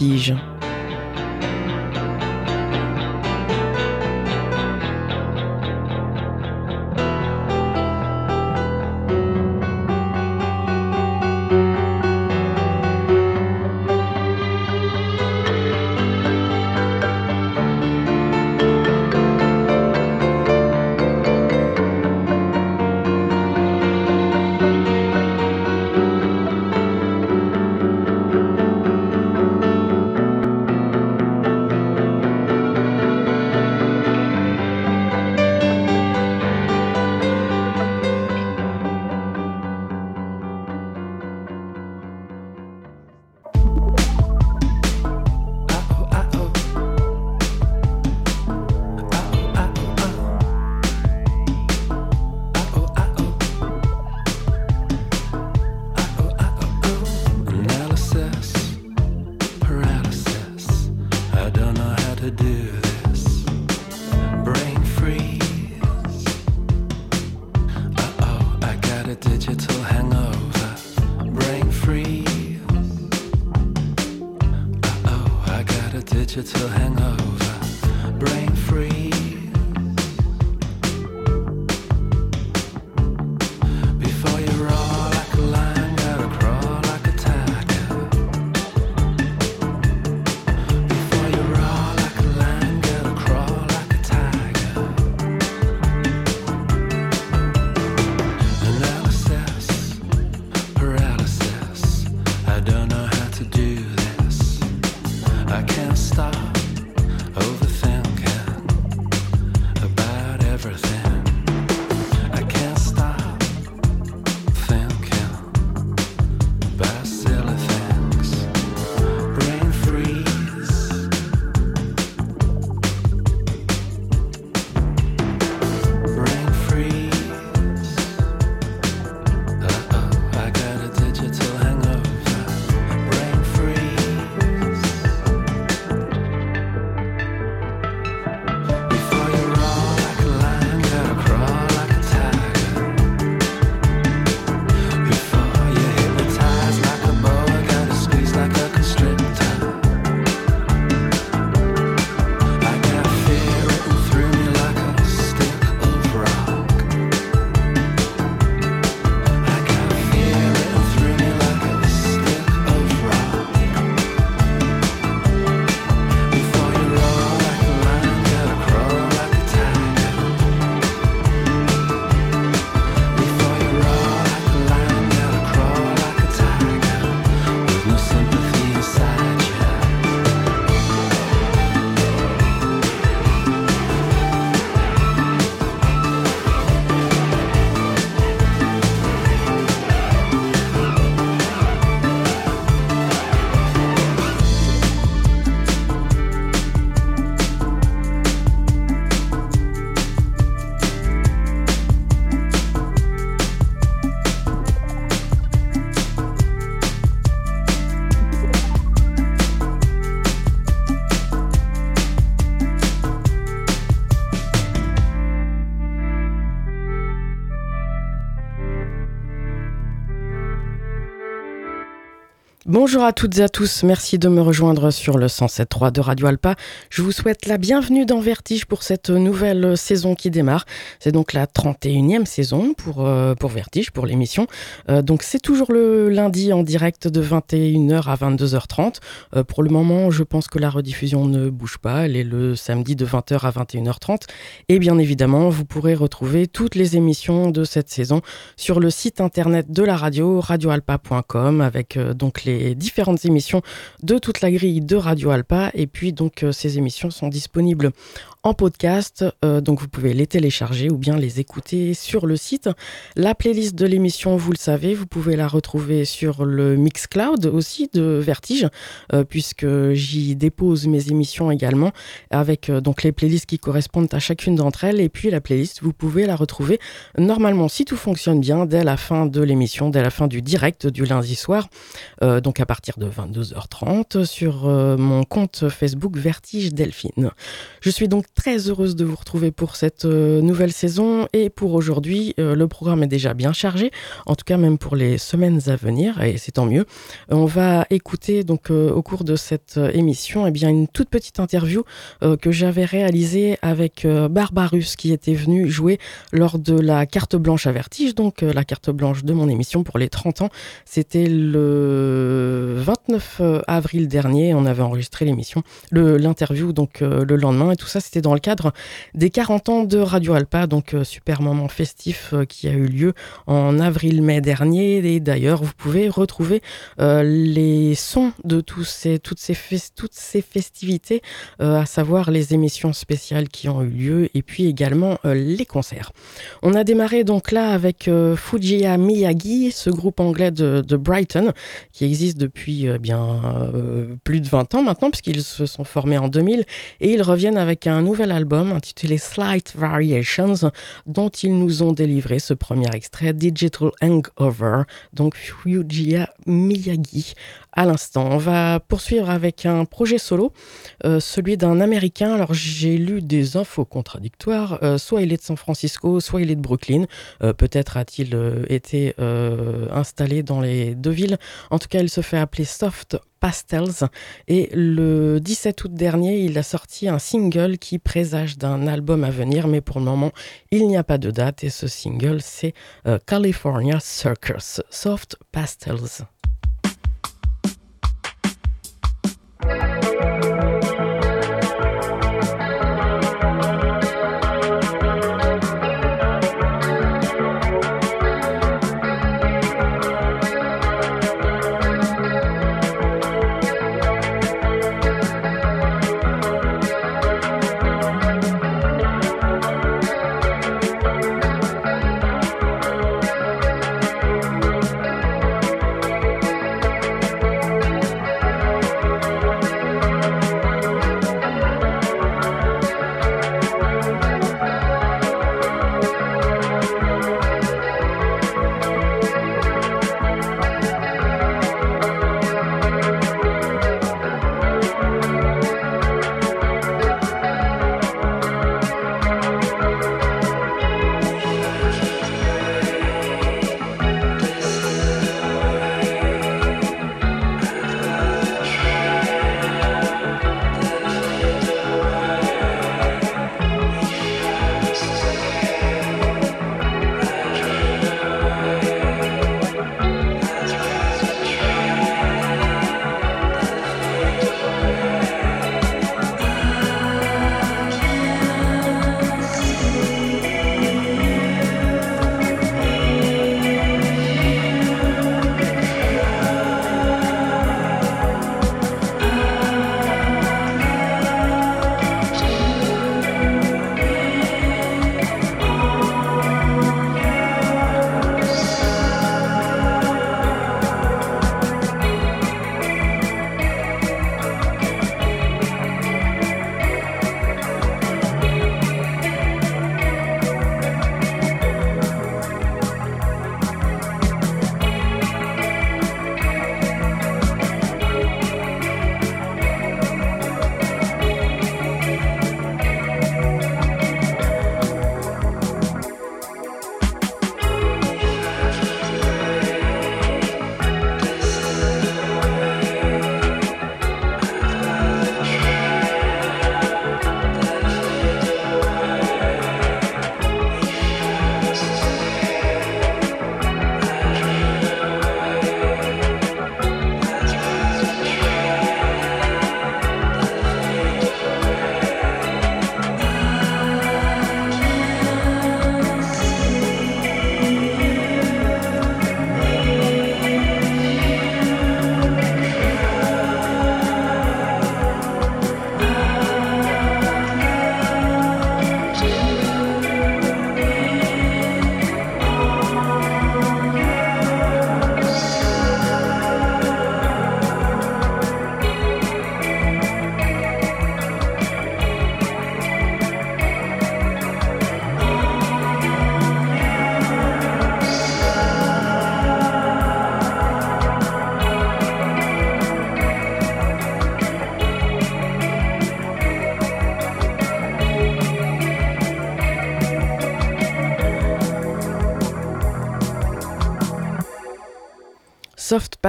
Vertige. Bonjour à toutes et à tous, merci de me rejoindre sur le 107.3 de Radio Alpa. Je vous souhaite la bienvenue dans Vertige pour cette nouvelle saison qui démarre. C'est donc la 31e saison pour, euh, pour Vertige, pour l'émission. Euh, donc c'est toujours le lundi en direct de 21h à 22h30. Euh, pour le moment, je pense que la rediffusion ne bouge pas. Elle est le samedi de 20h à 21h30. Et bien évidemment, vous pourrez retrouver toutes les émissions de cette saison sur le site internet de la radio, radioalpa.com, avec donc les différentes émissions de toute la grille de Radio Alpa. Et puis donc euh, ces émissions sont disponibles en podcast, euh, donc vous pouvez les télécharger ou bien les écouter sur le site. La playlist de l'émission, vous le savez, vous pouvez la retrouver sur le Mixcloud aussi de Vertige, euh, puisque j'y dépose mes émissions également, avec donc les playlists qui correspondent à chacune d'entre elles. Et puis la playlist, vous pouvez la retrouver normalement, si tout fonctionne bien, dès la fin de l'émission, dès la fin du direct du lundi soir. donc à partir de 22h30 sur euh, mon compte Facebook Vertige Delphine. Je suis donc très heureuse de vous retrouver pour cette euh, nouvelle saison et pour aujourd'hui, le programme est déjà bien chargé, en tout cas même pour les semaines à venir et c'est tant mieux. On va écouter donc au cours de cette émission eh bien une toute petite interview que j'avais réalisée avec Barbarus qui était venu jouer lors de la carte blanche à Vertige, donc la carte blanche de mon émission pour les 30 ans. C'était le 29 euh, avril dernier. On avait enregistré l'émission, l'interview, donc euh, le lendemain. Et tout ça, c'était dans le cadre des 40 ans de Radio Alpa, donc euh, super moment festif qui a eu lieu en avril-mai dernier. Et d'ailleurs, vous pouvez retrouver les sons de toutes, ces toutes ces festivités, à savoir les émissions spéciales qui ont eu lieu et puis également les concerts. On a démarré donc là avec Fujiya Miyagi, ce groupe anglais de, Brighton, qui existe depuis euh, bien euh, plus de 20 ans maintenant, puisqu'ils se sont formés en 2000, et ils reviennent avec un nouvel album intitulé Slight Variations, dont ils nous ont délivré ce premier extrait, Digital Hangover, donc Fujiya Miyagi à l'instant. On va poursuivre avec un projet solo, euh, celui d'un Américain. Alors j'ai lu des infos contradictoires. Euh, soit il est de San Francisco, soit il est de Brooklyn. Euh, peut-être a-t-il été installé dans les deux villes. En tout cas, il se fait appeler Soft Pastels. Et le 17 août dernier, il a sorti un single qui présage d'un album à venir, mais pour le moment, il n'y a pas de date. Et ce single, c'est California Circus, Soft Pastels.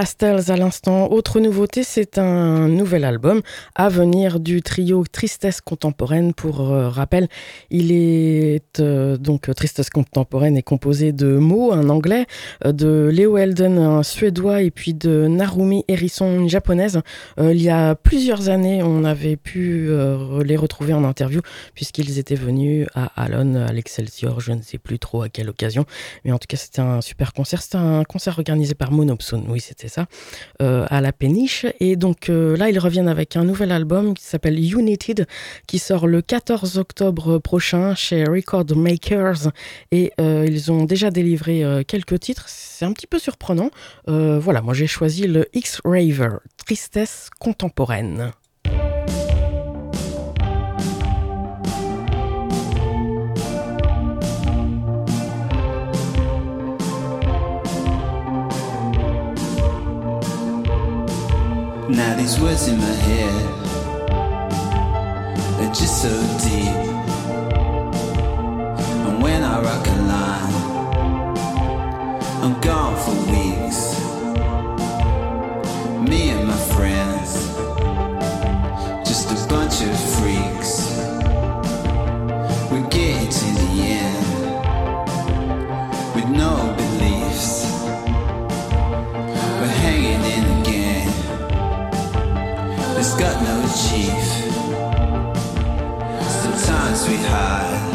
À l'instant. Autre nouveauté, c'est un nouvel album à venir du trio Tristesse Contemporaine. Pour euh, rappel, il est euh, donc Tristesse Contemporaine est composé de Mo, un anglais, euh, de Leo Elden, un suédois, et puis de Narumi Hérisson, une japonaise. il y a plusieurs années, on avait pu les retrouver en interview puisqu'ils étaient venus à Alon, à l'Excelsior, je ne sais plus trop à quelle occasion, mais en tout cas, c'était un super concert. C'était un concert organisé par Monopson, oui, c'était euh, à la péniche. Et donc euh, là, ils reviennent avec un nouvel album qui s'appelle United, qui sort le 14 octobre prochain chez Record Makers. Et euh, ils ont déjà délivré quelques titres. C'est un petit peu surprenant. voilà, moi j'ai choisi le X-Raver, Tristesse contemporaine. Now these words in my head are just so deep. And when I rock a line, I'm gone for weeks. Me and my friends, sweetheart.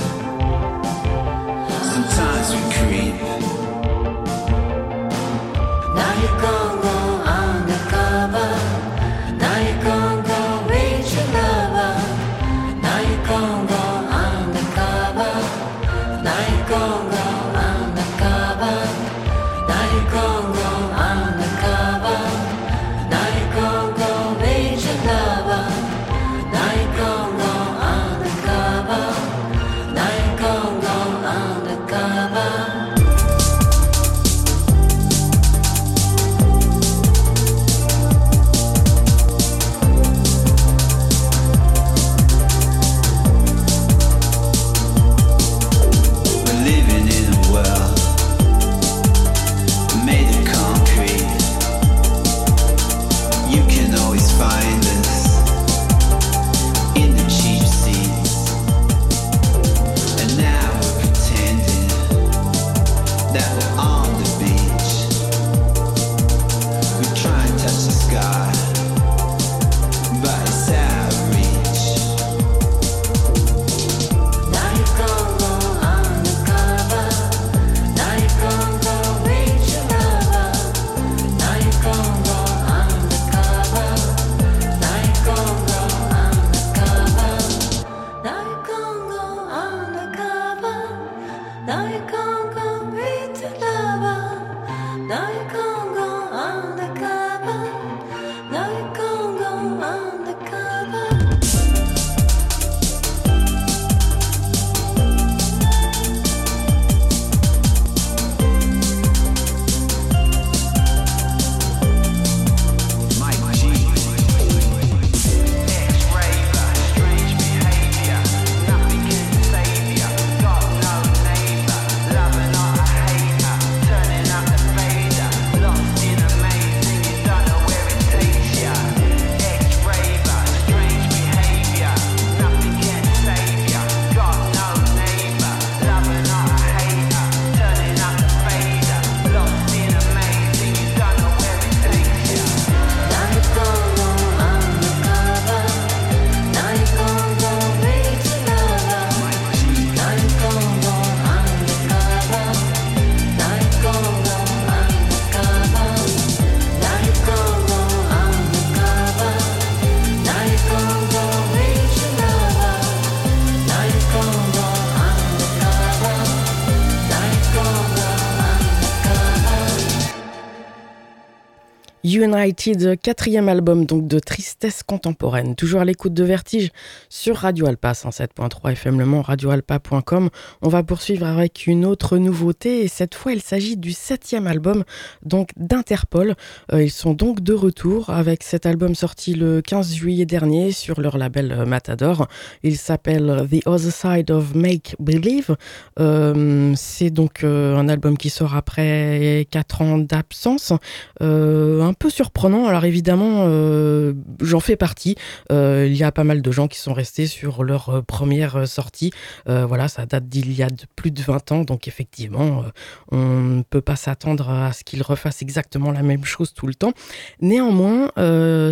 United, quatrième album donc de tristesse contemporaine. Toujours à l'écoute de Vertige sur Radio Alpa 107.3 FM Le Mans, radioalpa.com. On va poursuivre avec une autre nouveauté et cette fois il s'agit du septième album donc d'Interpol. Euh, ils sont donc de retour avec cet album sorti le 15 juillet dernier sur leur label euh, Matador. Il s'appelle The Other Side of Make Believe. Euh, c'est donc un album qui sort après 4 ans d'absence. un peu surprenant. Alors évidemment, euh, j'en fais partie. Euh, il y a pas mal de gens qui sont restés sur leur euh, première sortie. voilà, ça date d'il y a plus de 20 ans, donc effectivement, on ne peut pas s'attendre à ce qu'ils refassent exactement la même chose tout le temps. Néanmoins,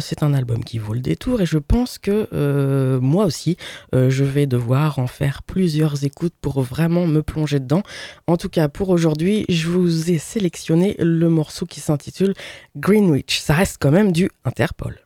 c'est un album qui vaut le détour et je pense que moi aussi, je vais devoir en faire plusieurs écoutes pour vraiment me plonger dedans. En tout cas, pour aujourd'hui, je vous ai sélectionné le morceau qui s'intitule Green ça reste quand même du Interpol.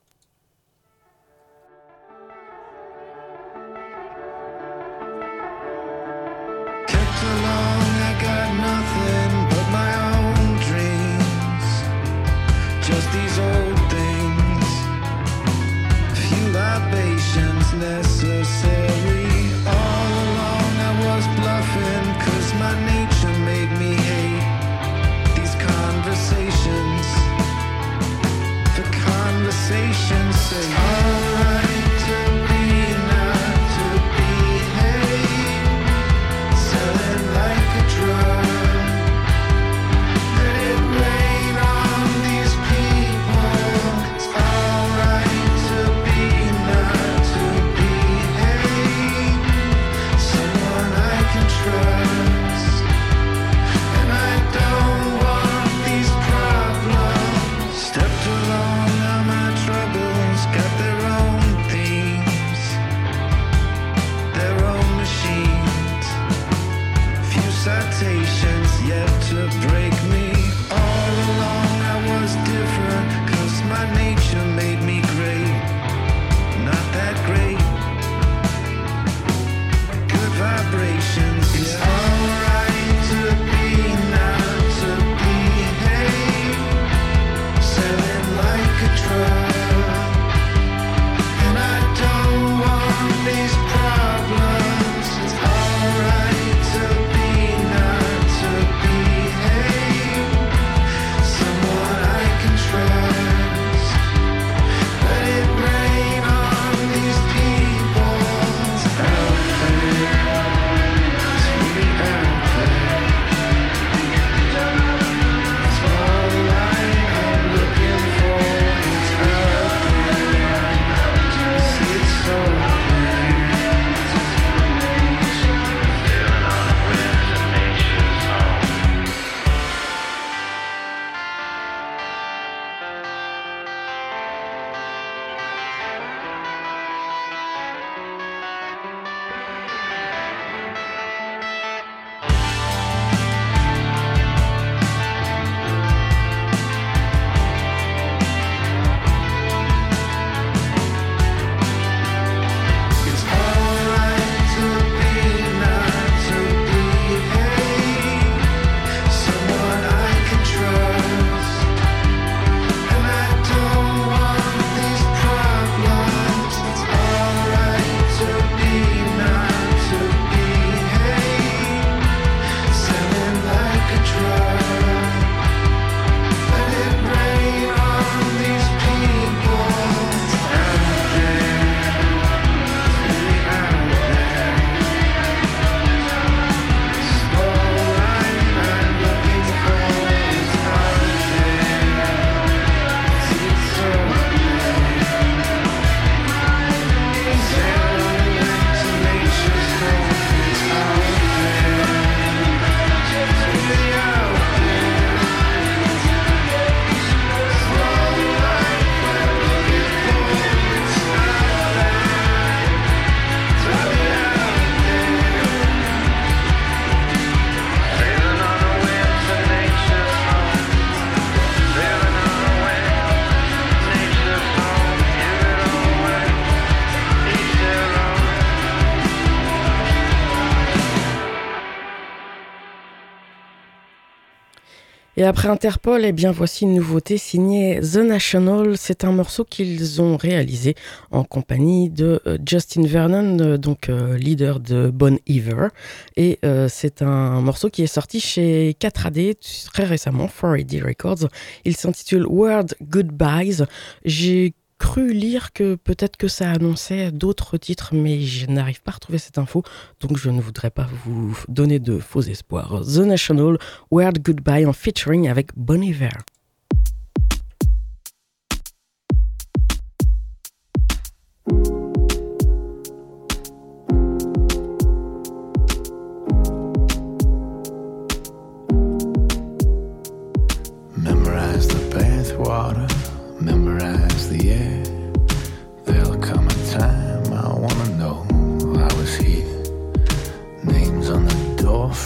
Et après Interpol, eh bien voici une nouveauté signée The National. C'est un morceau qu'ils ont réalisé en compagnie de euh, Justin Vernon, euh, donc euh, leader de Bon Iver. Et c'est un morceau qui est sorti chez 4AD très récemment, 4AD Records. Il s'intitule Word Goodbyes. Cru lire que peut-être que ça annonçait d'autres titres, mais je n'arrive pas à retrouver cette info, donc je ne voudrais pas vous donner de faux espoirs. The National, Word Goodbye en featuring avec Bon Iver.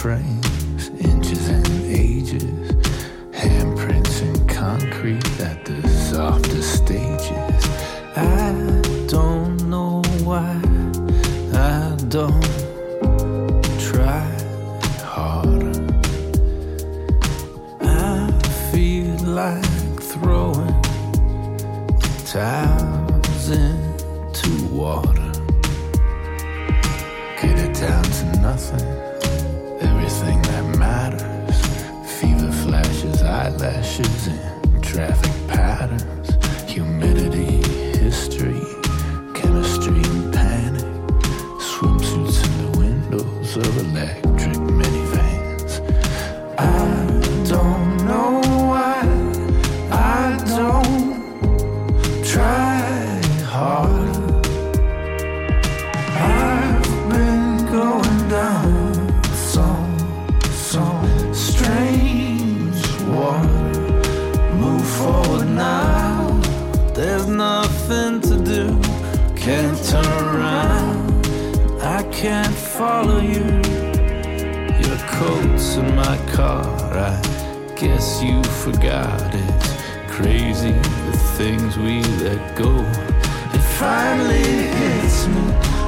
Frames, inches and ages, handprints in concrete at the softest stages. I don't know why I don't try harder. I feel like throwing towels into water. Get it down to nothing traffic patterns. Humidity, history, chemistry, and panic. Swimsuits in the windows of electric minivans. I things we let go. It finally hits me.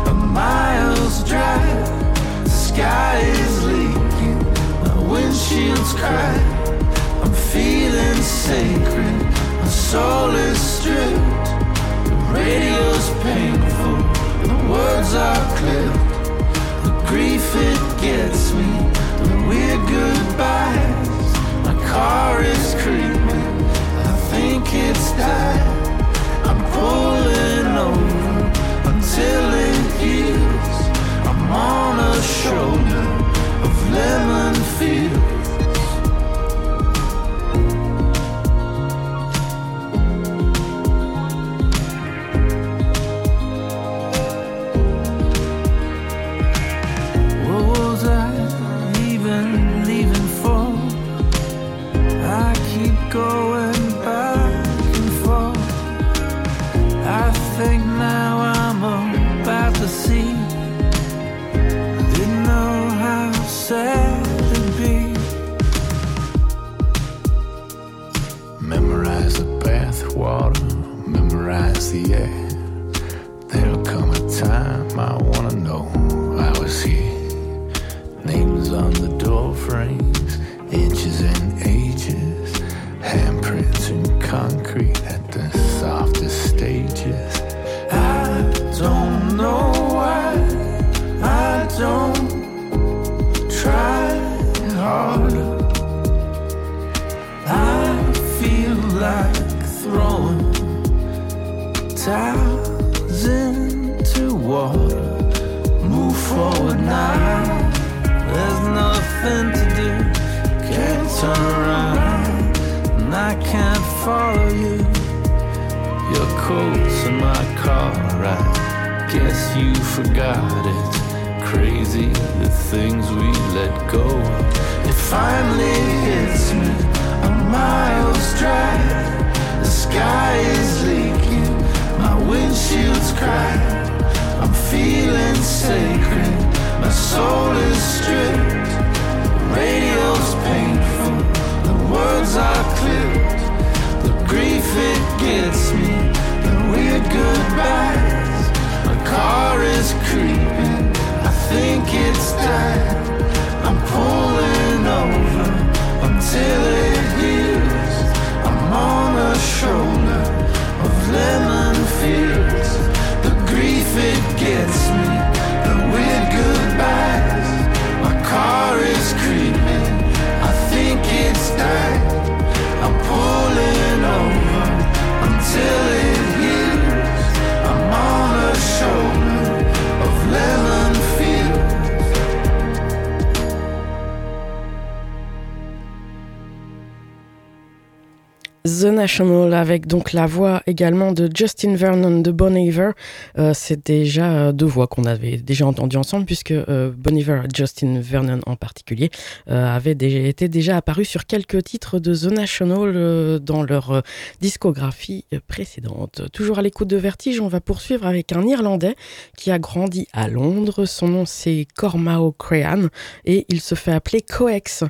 A mile's drive. The sky is leaking. My windshield's cracked. I'm feeling sacred. My soul is stripped The radio's painful, the words are clipped. The grief it gets me, the weird goodbyes. My car is creeping, I think it's died. Pulling over until it heals. I'm on a shoulder of lemon fields. forgot it's crazy the things we let go. It finally hits me a mile's drive. The sky is leaking, my windshield's crying. I'm feeling sacred, my soul is stripped. The radio's painful, the words are clipped. The grief it gets me, the weird goodbye think it's time. I'm pulling over until it The National avec donc la voix également de Justin Vernon de Bon Iver. Euh, c'est déjà euh, deux voix qu'on avait déjà entendues ensemble puisque euh, Bon Iver, Justin Vernon en particulier, avaient déjà, été déjà apparus sur quelques titres de The National dans leur discographie précédente. Toujours à l'écoute de Vertige, on va poursuivre avec un Irlandais qui a grandi à Londres. Son nom c'est Cormao Crean et il se fait appeler Coex,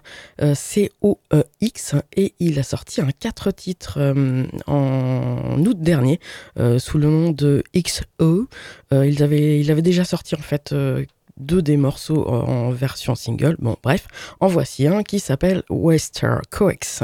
C-O-E-X et il a sorti un 4 titres euh, en août dernier euh, sous le nom de XO. Euh, il, avait, déjà sorti en fait deux des morceaux en version single. Bon, bref, en voici un qui s'appelle Wester Coex.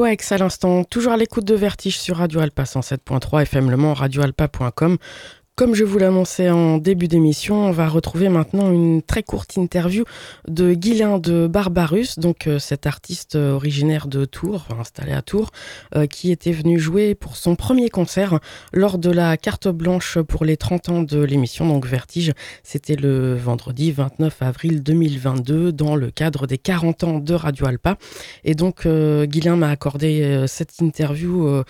Coex à l'instant, toujours à l'écoute de Vertige sur Radio Alpa 107.3 FM Le Mans, radioalpa.com. Comme je vous l'annonçais en début d'émission, on va retrouver maintenant une très courte interview de Guylain de Barbarus, donc euh, cet artiste euh, originaire de Tours, installé à Tours, euh, qui était venu jouer pour son premier concert lors de la carte blanche pour les 30 ans de l'émission, donc Vertige. C'était le vendredi 29 avril 2022 dans le cadre des 40 ans de Radio Alpa. Et donc Guylain m'a accordé cette interview,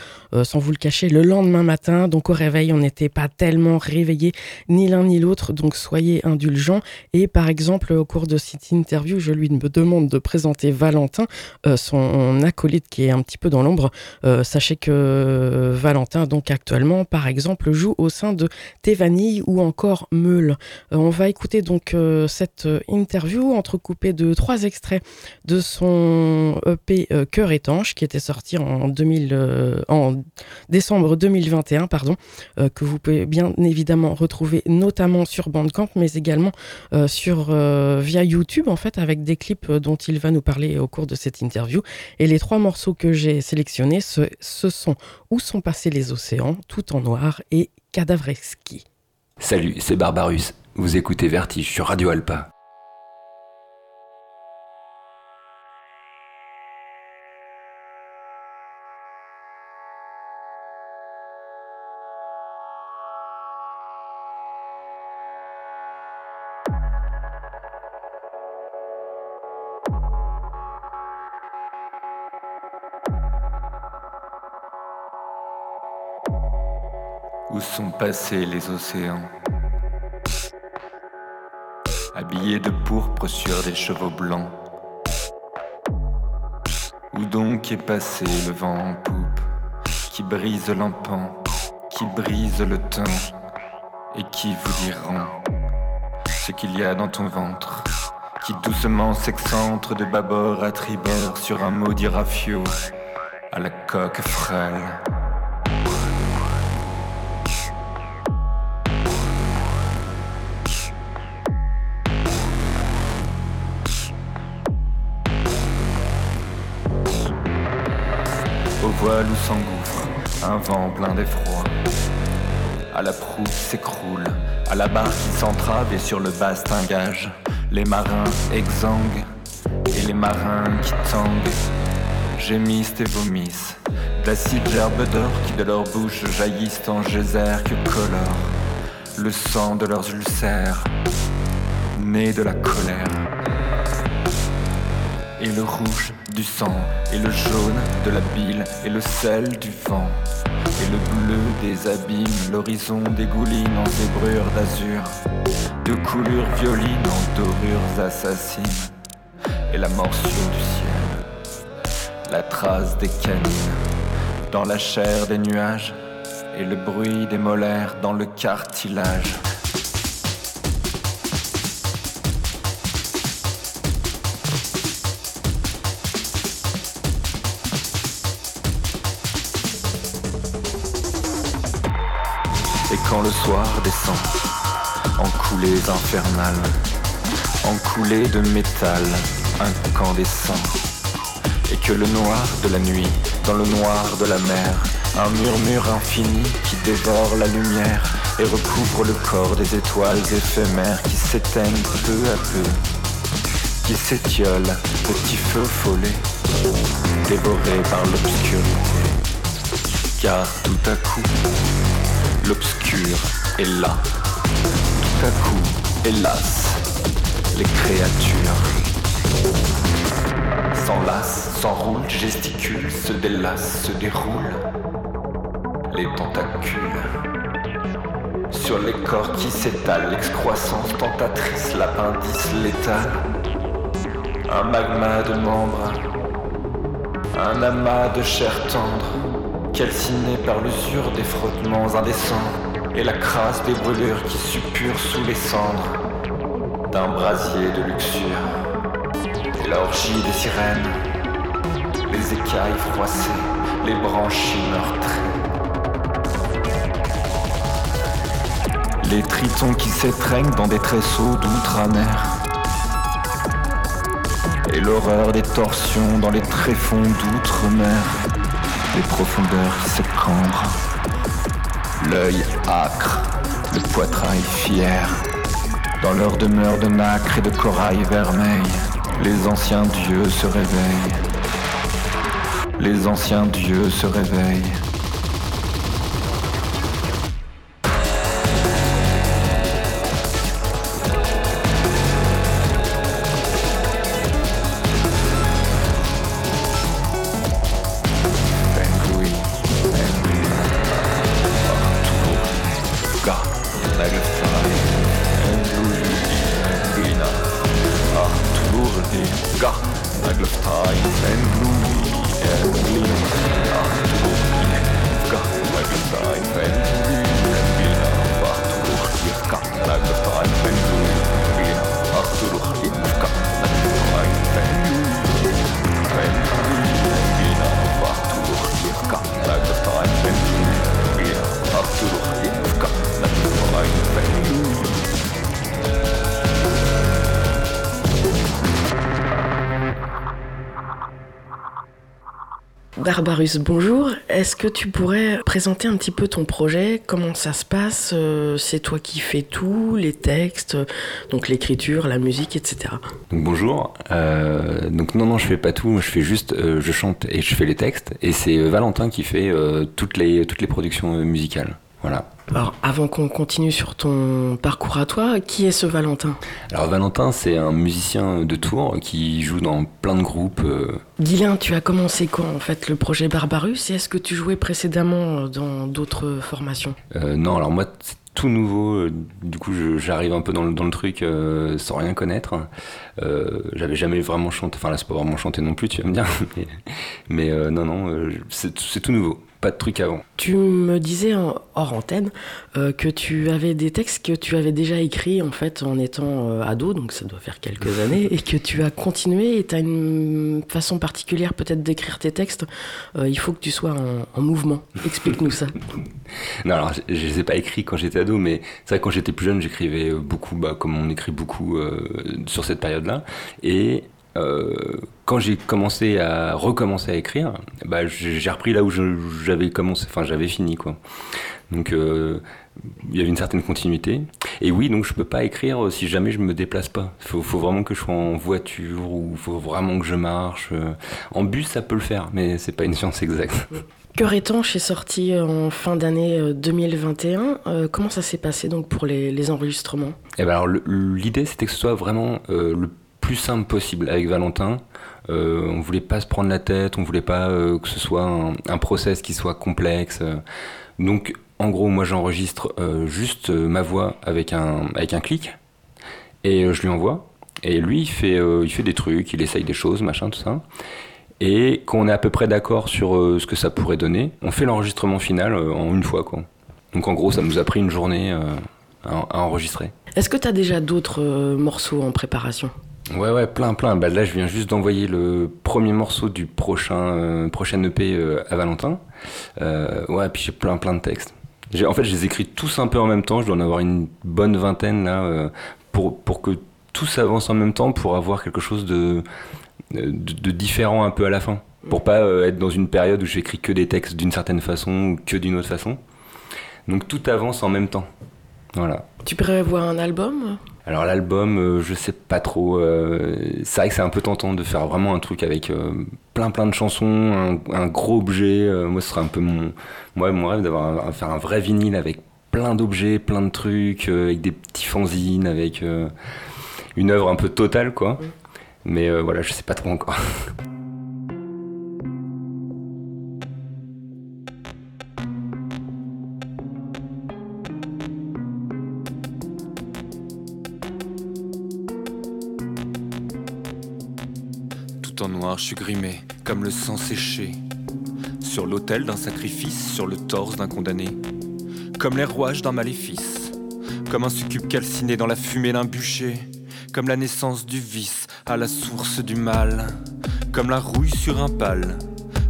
sans vous le cacher, le lendemain matin. Donc au réveil, on n'était pas tellement réveiller ni l'un ni l'autre, donc soyez indulgents. Et par exemple, au cours de cette interview, je lui demande de présenter Valentin, euh, son acolyte qui est un petit peu dans l'ombre. Euh, sachez que Valentin, donc actuellement, par exemple, joue au sein de Tévanille ou encore Meule. Euh, on va écouter donc cette interview entrecoupée de trois extraits de son EP Cœur étanche qui était sorti en, 2000, en décembre 2021, pardon, que vous pouvez bien évidemment retrouver notamment sur Bandcamp, mais également euh, sur, euh, via YouTube, en fait, avec des clips dont il va nous parler au cours de cette interview. Et les trois morceaux que j'ai sélectionnés, ce, ce sont Où sont passés les océans, Tout en noir et Cadavreski. Salut, c'est Barbarus. Vous écoutez Vertige sur Radio Alpa. Passés les océans Habillés de pourpre sur des chevaux blancs. Où donc est passé le vent en poupe qui brise l'empan, qui brise le temps et qui vous diront ce qu'il y a dans ton ventre qui doucement s'excentre de bâbord à tribord sur un maudit rafio à la coque frêle. Où s'engouffre un vent plein d'effroi. À la proue s'écroule, à la barre qui s'entrave et sur le bastingage, les marins exsangues et les marins qui tanguent, gémissent et vomissent, d'acides gerbes d'or qui de leur bouche jaillissent en geysers que colore. Le sang de leurs ulcères, nés de la colère et le rouge du sang, et le jaune de la bile, et le sel du vent, et le bleu des abîmes, l'horizon dégouline en zébrures d'azur, de coulures violines en dorures assassines, et la morsure du ciel, la trace des canines, dans la chair des nuages, et le bruit des molaires dans le cartilage. Quand le soir descend en coulées infernales, en coulées de métal incandescent, et que le noir de la nuit, dans le noir de la mer, un murmure infini qui dévore la lumière et recouvre le corps des étoiles éphémères qui s'éteignent peu à peu, qui s'étiolent, petit feu follet, dévoré par l'obscurité. Car tout à coup, L'obscur est là. Tout à coup, hélas, les créatures s'enlacent, s'enroulent, gesticulent, se délassent, se déroulent. Les tentacules sur les corps qui s'étalent, l'excroissance tentatrice, l'appendice létal. Un magma de membres, un amas de chair tendre calciné par l'usure des frottements indécents et la crasse des brûlures qui suppurent sous les cendres d'un brasier de luxure. L'orgie des sirènes, les écailles froissées, les branchies meurtries. Les tritons qui s'étreignent dans des tresseaux d'outre-mer. Et l'horreur des torsions dans les tréfonds d'outre-mer les profondeurs s'écambrent, l'œil âcre de poitrail fier. Dans leur demeure de nacre et de corail vermeil, les anciens dieux se réveillent. Les anciens dieux se réveillent. Barbarus, bonjour. Est-ce que tu pourrais présenter un petit peu ton projet? Comment ça se passe? Euh, C'est toi qui fais tout, les textes, donc l'écriture, la musique, etc. Bonjour. Euh, donc non, non, je fais pas tout. Je fais juste, euh, je chante et je fais les textes. Et c'est Valentin qui fait toutes les toutes les productions musicales. Voilà. Alors, avant qu'on continue sur ton parcours à toi, qui est ce Valentin? Alors, Valentin, c'est un musicien de Tours qui joue dans plein de groupes. Euh. Guilain, tu as commencé quand, en fait, le projet Barbarus Et est-ce que tu jouais précédemment dans d'autres formations? Euh, Non, alors moi, c'est tout nouveau. Euh, du coup, j'arrive un peu dans le, dans le truc sans rien connaître. J'avais jamais vraiment chanté. Enfin, là, c'est pas vraiment chanter non plus, tu vas me dire. Mais, non, non, c'est tout nouveau pas de truc avant. Tu me disais hors antenne euh, que tu avais des textes que tu avais déjà écrits en fait en étant euh, ado, donc ça doit faire quelques années, et que tu as continué et tu as une façon particulière peut-être d'écrire tes textes. Euh, il faut que tu sois en, mouvement. Explique-nous ça. non, alors je, ne les ai pas écrits quand j'étais ado, mais c'est vrai que quand j'étais plus jeune, j'écrivais beaucoup, bah, comme on écrit beaucoup sur cette période-là. Et euh, quand j'ai commencé à recommencer à écrire, bah, j'ai repris là où j'avais commencé, enfin j'avais fini quoi. Donc euh, il y avait une certaine continuité. Et oui, donc je peux pas écrire si jamais je me déplace pas. Il faut, vraiment que je sois en voiture ou il faut vraiment que je marche. En bus, ça peut le faire, mais c'est pas une science exacte. Cœur étanche est sorti en fin d'année 2021. Euh, comment ça s'est passé donc pour les, enregistrements? Eh ben alors l'idée c'était que ce soit vraiment le plus simple possible avec Valentin. Euh, on voulait pas se prendre la tête, on voulait pas euh, que ce soit un, process qui soit complexe. Donc, en gros, moi j'enregistre euh, juste ma voix avec un, avec un clic et je lui envoie. Et lui, il fait, il fait des trucs, il essaye des choses, machin, tout ça. Et quand on est à peu près d'accord sur ce que ça pourrait donner, on fait l'enregistrement final en une fois. Quoi. Donc en gros, ça nous a pris une journée à, enregistrer. Est-ce que tu as déjà d'autres morceaux en préparation? Ouais, ouais, plein, plein. Bah, là, je viens juste d'envoyer le premier morceau du prochain, euh, prochain EP euh, à Valentin. Euh, ouais, puis j'ai plein, plein de textes. En fait, je les écris tous un peu en même temps. Je dois en avoir une bonne vingtaine là, pour, pour que tout s'avance en même temps, pour avoir quelque chose de, de, différent un peu à la fin. Pour pas être dans une période où j'écris que des textes d'une certaine façon ou que d'une autre façon. Donc tout avance en même temps. Voilà. Tu prévois un album? Alors l'album, euh, je sais pas trop. Euh, c'est vrai que c'est un peu tentant de faire vraiment un truc avec euh, plein plein de chansons, un, gros objet. moi, ce serait un peu mon, moi, mon rêve d'avoir faire un vrai vinyle avec plein d'objets, plein de trucs, avec des petits fanzines, avec une œuvre un peu totale, quoi. Mais voilà, je sais pas trop encore. je suis grimé, comme le sang séché. Sur l'autel d'un sacrifice, sur le torse d'un condamné. Comme les rouages d'un maléfice. Comme un succube calciné dans la fumée d'un bûcher. Comme la naissance du vice à la source du mal. Comme la rouille sur un pal.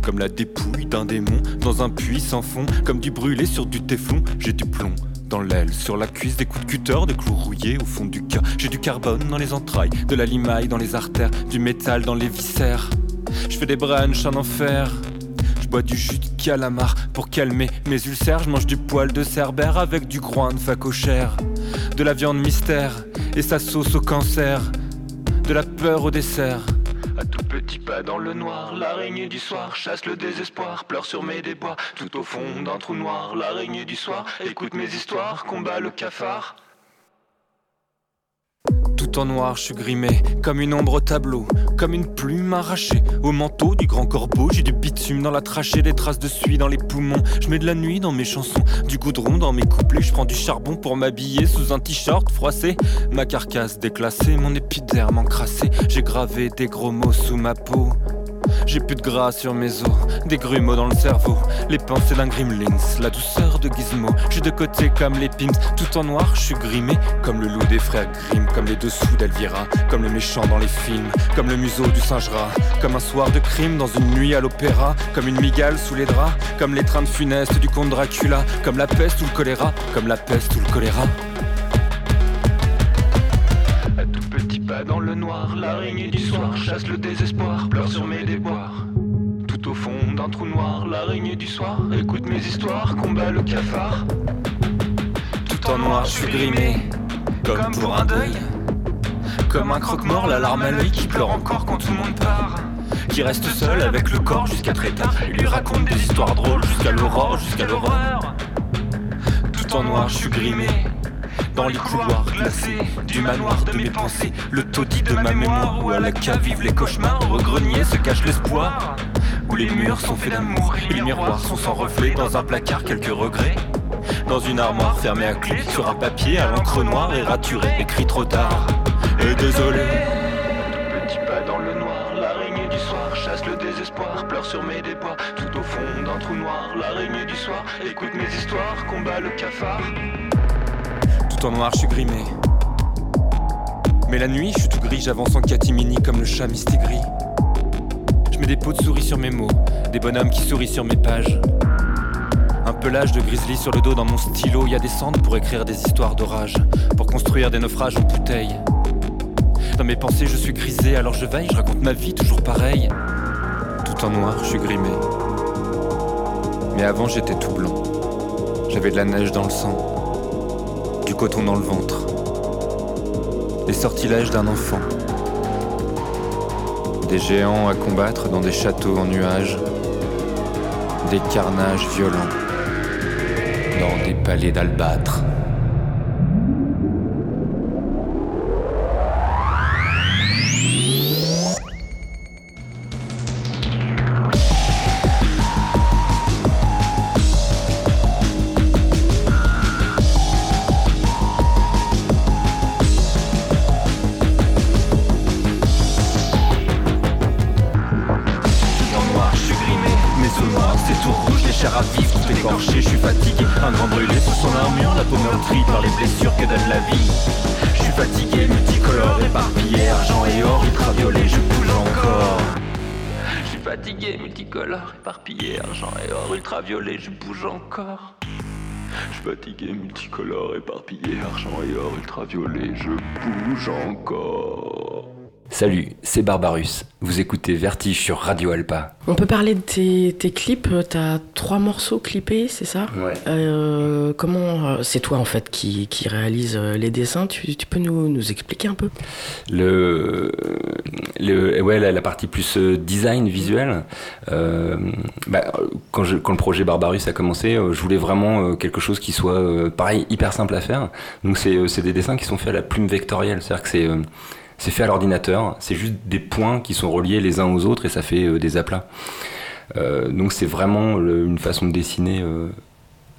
Comme la dépouille d'un démon dans un puits sans fond. Comme du brûlé sur du téflon, j'ai du plomb dans l'aile, sur la cuisse, des coups de cutter, des clous rouillés au fond du cœur. J'ai du carbone dans les entrailles, de la limaille dans les artères, du métal dans les viscères. Je fais des brunchs en enfer. Je bois du jus de calamar pour calmer mes ulcères. Je mange du poil de cerbère avec du groin de facochère. De la viande mystère et sa sauce au cancer. De la peur au dessert. Dans le noir, l'araignée du soir chasse le désespoir, pleure sur mes débois, tout au fond d'un trou noir, l'araignée du soir. Écoute mes histoires, combat le cafard. Tout en noir, je suis grimé, comme une ombre au tableau, comme une plume arrachée. Au manteau du grand corbeau, j'ai du bitume dans la trachée, des traces de suie dans les poumons. Je mets de la nuit dans mes chansons, du goudron dans mes couplets. Je prends du charbon pour m'habiller sous un t-shirt froissé. Ma carcasse déclassée, mon épiderme encrassé. J'ai gravé des gros mots sous ma peau. J'ai plus de gras sur mes os, des grumeaux dans le cerveau, les pensées d'un gremlins, la douceur de Gizmo. Je de côté comme les pimps, tout en noir, je suis grimé comme le loup des frères Grimm, comme les dessous d'Elvira, comme le méchant dans les films, comme le museau du singe rat, comme un soir de crime dans une nuit à l'opéra, comme une migale sous les draps, comme les trains de funeste du comte Dracula, comme la peste ou le choléra, comme la peste ou le choléra. Dans le noir, l'araignée du soir chasse le désespoir, pleure sur mes déboires. Tout au fond d'un trou noir, l'araignée du soir écoute mes histoires, combat le cafard. Tout en noir, je suis grimé, comme pour un deuil. Comme un croque-mort, la larme à l'œil qui pleure encore quand tout le monde part. Qui reste seul avec le corps jusqu'à très tard et lui raconte des histoires drôles jusqu'à l'aurore, jusqu'à l'horreur. Tout en noir, je suis grimé, dans les couloirs glacés du manoir de mes pensées, le taudis de ma mémoire où à la cave vivent les cauchemars, au grenier se cache l'espoir, où les murs sont faits d'amour et les miroirs sont sans reflet, dans un placard quelques regrets. Dans une armoire fermée à clé, sur un papier à l'encre noire et raturé, écrit trop tard. Et désolé. Petit pas dans le noir, l'araignée du soir chasse le désespoir, pleure sur mes débois, tout au fond d'un trou noir, l'araignée du soir écoute mes histoires, combat le cafard en noir, je suis grimé. Mais la nuit, je suis tout gris, j'avance en catimini comme le chat mistigris. Je mets des pots de souris sur mes mots, des bonhommes qui sourient sur mes pages. Un pelage de grizzly sur le dos dans mon stylo, y a des cendres pour écrire des histoires d'orage, pour construire des naufrages en bouteille. Dans mes pensées, je suis grisé, alors je veille, je raconte ma vie toujours pareil. Tout en noir, je suis grimé. Mais avant, j'étais tout blanc. J'avais de la neige dans le sang du coton dans le ventre. Les sortilèges d'un enfant. Des géants à combattre dans des châteaux en nuages. Des carnages violents dans des palais d'albâtre. Je bouge encore. Je fatigué, multicolore, éparpillé, argent et or, ultraviolet, je bouge encore. Salut, c'est Barbarus. Vous écoutez Vertige sur Radio Alpa. On peut parler de tes, clips. T'as trois morceaux clippés, c'est ça Ouais. Euh, comment euh, C'est toi en fait qui, qui réalise euh, les dessins. Tu, peux nous, nous, expliquer un peu? Le, le, ouais, la, partie plus design visuel. Bah, quand, je, quand le projet Barbarus a commencé, je voulais vraiment quelque chose qui soit pareil hyper simple à faire. Donc c'est des dessins qui sont faits à la plume vectorielle, c'est-à-dire que c'est c'est fait à l'ordinateur, c'est juste des points qui sont reliés les uns aux autres et ça fait euh, des aplats. Euh, donc c'est vraiment une façon de dessiner euh,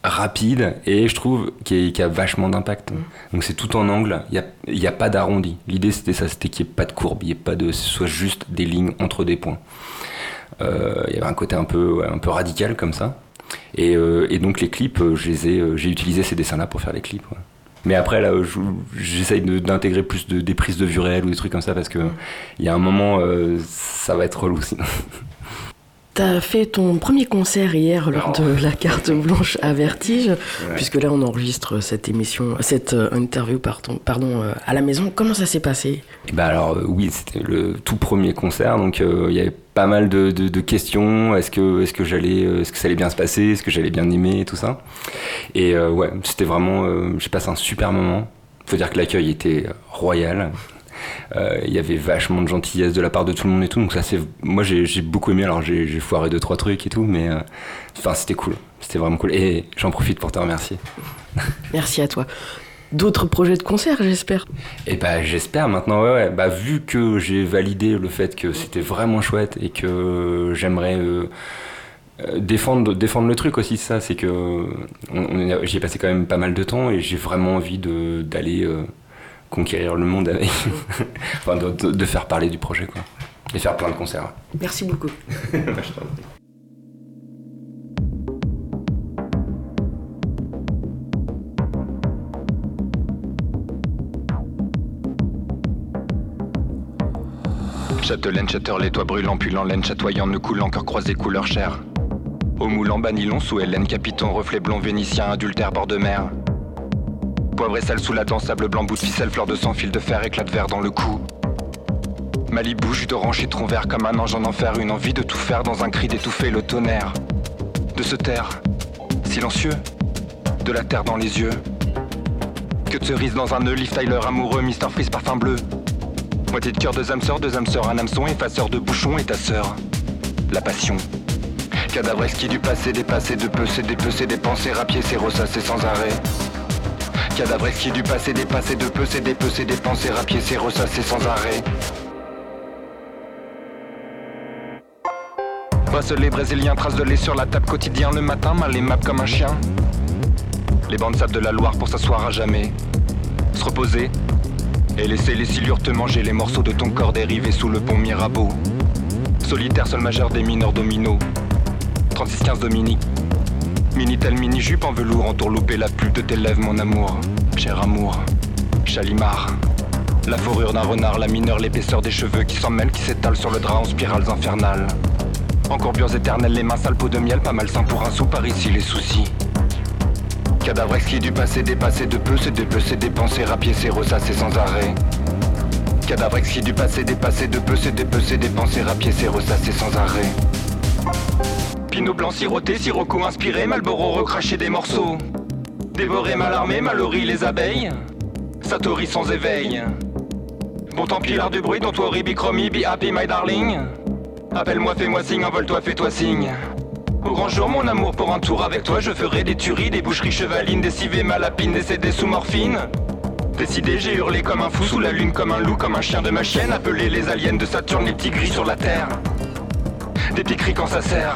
rapide et je trouve qui, a vachement d'impact. Mm. Donc c'est tout en angle, il n'y a, a, pas d'arrondi. L'idée c'était ça, c'était qu'il n'y ait pas de courbe, il n'y ait pas de, ce soit juste des lignes entre des points. Il y avait un côté un peu, un peu radical comme ça. Et, et donc les clips, j'ai utilisé ces dessins-là pour faire les clips. Mais après, là, j'essaye d'intégrer plus de, des prises de vue réelles ou des trucs comme ça parce que il y a un moment, euh, ça va être relou sinon. Tu as fait ton premier concert hier lors de la carte blanche à Vertige, puisque là on enregistre cette émission, cette euh, interview pardon, pardon, euh, à la maison. Comment ça s'est passé? Bah alors oui, c'était le tout premier concert, donc il y avait pas mal de, de, questions. Est-ce que, est-ce que j'allais, est-ce que ça allait bien se passer, est-ce que j'allais bien aimer, tout ça? Et ouais, c'était vraiment, j'ai passé un super moment. Faut dire que l'accueil était royal. Euh, il y avait vachement de gentillesse de la part de tout le monde et tout. Donc ça, c'est moi j'ai beaucoup aimé. Alors j'ai foiré deux trois trucs et tout, mais euh, enfin c'était cool. C'était vraiment cool. Et j'en profite pour te remercier. Merci à toi. D'autres projets de concert, j'espère? Et eh bah j'espère maintenant, ouais, ouais. Bah vu que j'ai validé le fait que c'était vraiment chouette et que j'aimerais euh, défendre, défendre le truc aussi, ça, c'est que j'y ai passé quand même pas mal de temps et j'ai vraiment envie d'aller conquérir le monde avec. enfin, de, faire parler du projet, quoi. Et faire plein de concerts. Merci beaucoup. Châtelaine, châteur, les toits brûlants, pulant laine, chatoyant, ne coulant, encore croisé, couleur chair. Au moulant, banilon, sous Hélène, capiton, reflet blond, vénitien, adultère, bord de mer. Poivre et sel sous la dent, sable blanc, bout de ficelle, fleur de sang, fil de fer, éclat de verre dans le cou. Malibu, jus d'orange, citron vert, comme un ange en enfer, une envie de tout faire dans un cri d'étouffer le tonnerre. De se taire, silencieux, de la terre dans les yeux. Que de cerises dans un nœud, Liv Tyler amoureux, Mister Freeze parfum bleu. Moitié de cœur, deux âmes sœurs, deux âmes sœurs, un hameçon, effaceur de bouchon et ta sœur. La passion. Cadavre qui du passé, dépassé de peu, c'est dépecer des pensées, rapier, c'est ressasser sans arrêt. Cadavre qui du passé dépassé de peu, c'est dépecer des pensées, rapier, c'est ressasser sans arrêt. Bracelet brésilien, traces de lait sur la table quotidien le matin, mal les maps comme un chien. Les bandes sable de la Loire pour s'asseoir à jamais. Se reposer et laisser les silures te manger les morceaux de ton corps dérivés sous le pont Mirabeau. Solitaire, seul majeur des mineurs dominos. 36-15 Dominique. Minitel mini-jupe en velours entourloupé la pulpe de tes lèvres, mon amour. Cher amour. Chalimar. La fourrure d'un renard, la mineure, l'épaisseur des cheveux qui s'en mêlent, qui s'étalent sur le drap en spirales infernales. Encore bios éternelles, les mains sales peau de miel, pas mal sain pour un sou par ici les soucis. Cadavre exquis du passé, dépassé de peu, c'est dépecer, dépenser, rapier, c'est ressasser sans arrêt. Cadavre exquis du passé, dépassé de peu, c'est dépecer, dépenser, rapier, c'est ressasser sans arrêt. Pinot blanc siroté, sirocco inspiré, Malboro recraché des morceaux. Dévoré, mal armé, les abeilles. Satori sans éveil. Bon tant pis du bruit, dont toi Chromie, be happy my darling. Appelle-moi, fais-moi signe, envole-toi, fais-toi signe. Au grand jour, mon amour, pour un tour avec toi, je ferai des tueries, des boucheries chevalines, des civets malapines, des CD sous morphine. Décidé, j'ai hurlé comme un fou sous la lune, comme un loup, comme un chien de ma chienne, appelé les aliens de Saturne, les petits gris sur la terre. Des petits quand ça sert.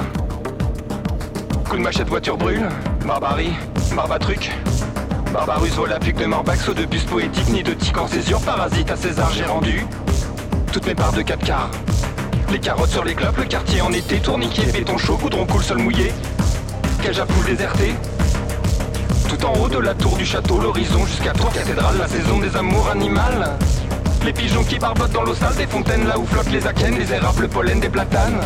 Coup de machette, voiture brûle. Barbarie, barbatruc. Barbarus, voilà pique de Morbax, de bus poétique, ni de tic en césure, parasite à César, j'ai rendu. Toutes mes parts de 4 quarts. Les carottes sur les clopes, le quartier en été, tourniquet, béton chaud, goudron coule, sol mouillé. Cage à poule déserté. Tout en haut de la tour du château, l'horizon jusqu'à trois cathédrales, la saison des amours animales. Les pigeons qui barbotent dans l'eau sale des fontaines là où flottent les akènes, les érables, le pollen des platanes.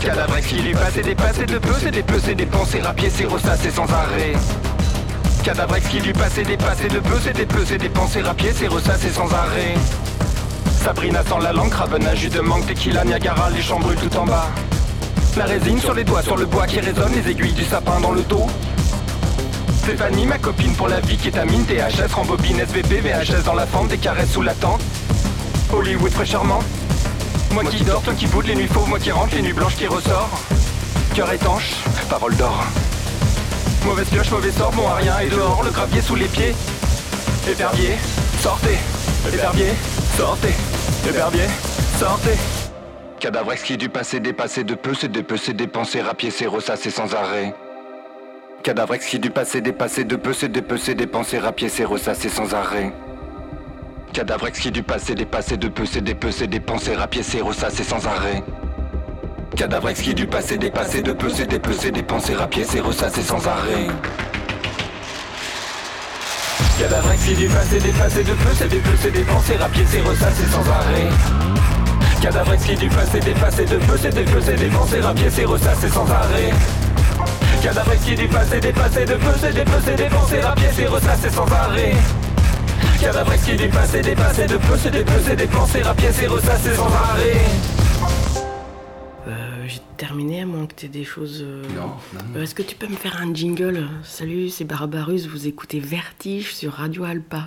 Cadavre qui lui passe et dépasse et de peu, c'est des pensées, rapier, c'est ressasser sans arrêt. Cadavre qui lui dépasse et de peu, c'est des pensées, rapier, c'est ressasser sans arrêt. Sabrina sans la langue, Ravena, jus de mangue, tequila, Niagara, les chambres tout en bas. La résine sur les doigts, sur le bois qui résonne, les aiguilles du sapin dans le dos. Stéphanie, ma copine pour la vie qui est amine, THS, rembobine, SVP, VHS dans la fente, des caresses sous la tente. Hollywood fraîchement moi qui dors, toi qui boude les nuits fauves, moi qui rentre, les nuits blanches qui ressort. Cœur étanche, parole d'or. Mauvaise pioche, mauvais sort, bon à rien et dehors, le gravier sous les pieds. Épervier, sortez. Épervier, sortez. Épervier, sortez. Cadavre exquis du passé, dépassé de peu, c'est dépecer, dépenser, rapier, c'est ressasser sans arrêt. Cadavre exquis du passé, dépassé de peu, c'est dépecer, dépenser, rapier, c'est ressasser sans arrêt. Cadavre exquis du passé, dépassé de peu, c'est dépecer, dépenser, rapiécer, ressasser sans arrêt. Cadavre exquis du passé, dépassé de peu, c'est dépecer, dépenser, rapiécer, ressasser sans arrêt. Cadavre exquis du passé, dépassé de peu, c'est dépecer, dépenser, rapiécer, ressasser sans arrêt. Cadavre exquis du passé, dépassé de peser, dépecer, dépenser, rapiécer, ressasser sans arrêt Cadavre exquis du passé, dépassé de peser, dépecer, dépenser, rapiécer, ressasser sans arrêt Cadavre exquis du passé, dépassé de peser, dépecer, dépenser, rapiécer, ressasser sans arrêt Euh, j'ai terminé, à moins que t'aies des choses. euh, Non, non. euh, Est-ce que tu peux me faire un jingle? Salut, c'est Barbarus, vous écoutez Vertige sur Radio Alpa.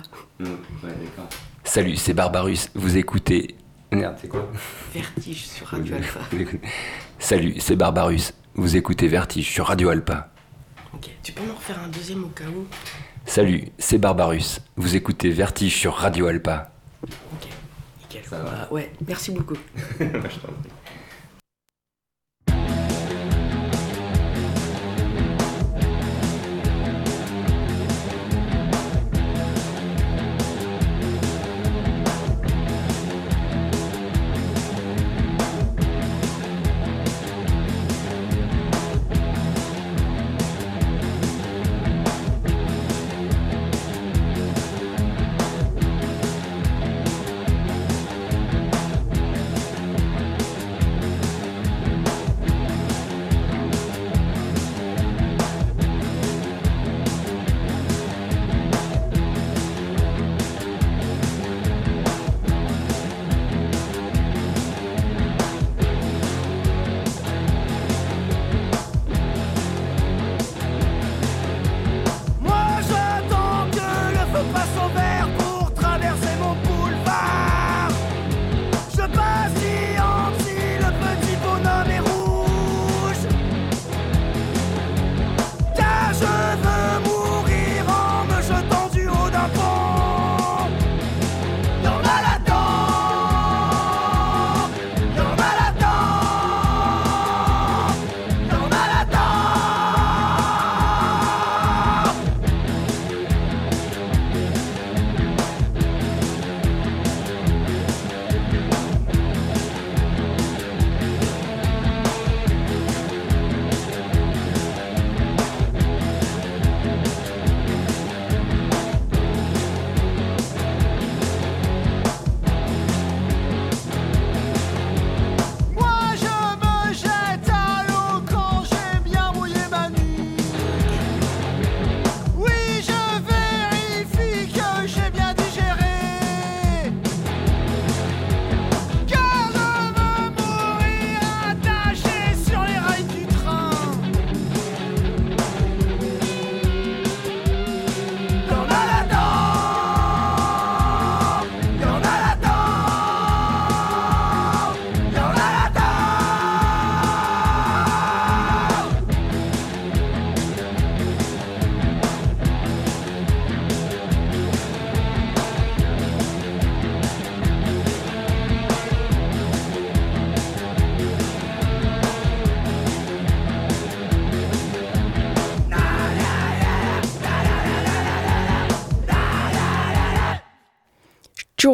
Salut, c'est Barbarus. Vous écoutez. Merde, c'est quoi? Vertige sur Radio Alpa. Salut, c'est Barbarus. Vous écoutez Vertige sur Radio Alpa. Ok, tu peux m'en refaire un deuxième au cas où? Salut, c'est Barbarus. Vous écoutez Vertige sur Radio Alpa. Ok, nickel. Ça va. Ouais, merci beaucoup.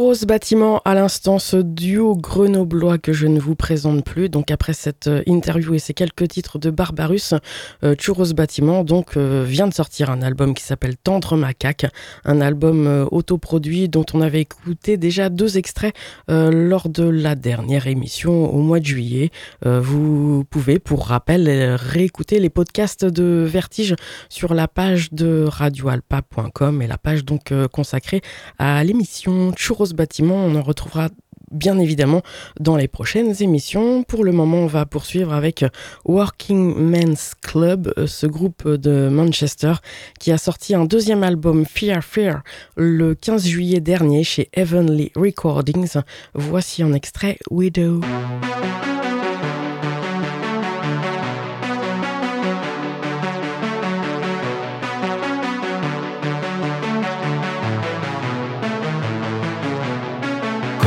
Churros Bâtiment, à l'instant, ce duo grenoblois que je ne vous présente plus. Donc, après cette euh, interview et ces quelques titres de Barbarus, euh, Churros Bâtiment donc, euh, vient de sortir un album qui s'appelle Tendre Macaque, un album euh, autoproduit dont on avait écouté déjà deux extraits euh, lors de la dernière émission au mois de juillet. Vous pouvez, pour rappel, réécouter les podcasts de Vertige sur la page de radioalpa.com et la page donc consacrée à l'émission Churros Bâtiment. On en retrouvera bien évidemment dans les prochaines émissions. Pour le moment, on va poursuivre avec Working Men's Club, euh, ce groupe de Manchester qui a sorti un deuxième album Fear Fear le 15 juillet dernier chez Heavenly Recordings. Voici un extrait Widow.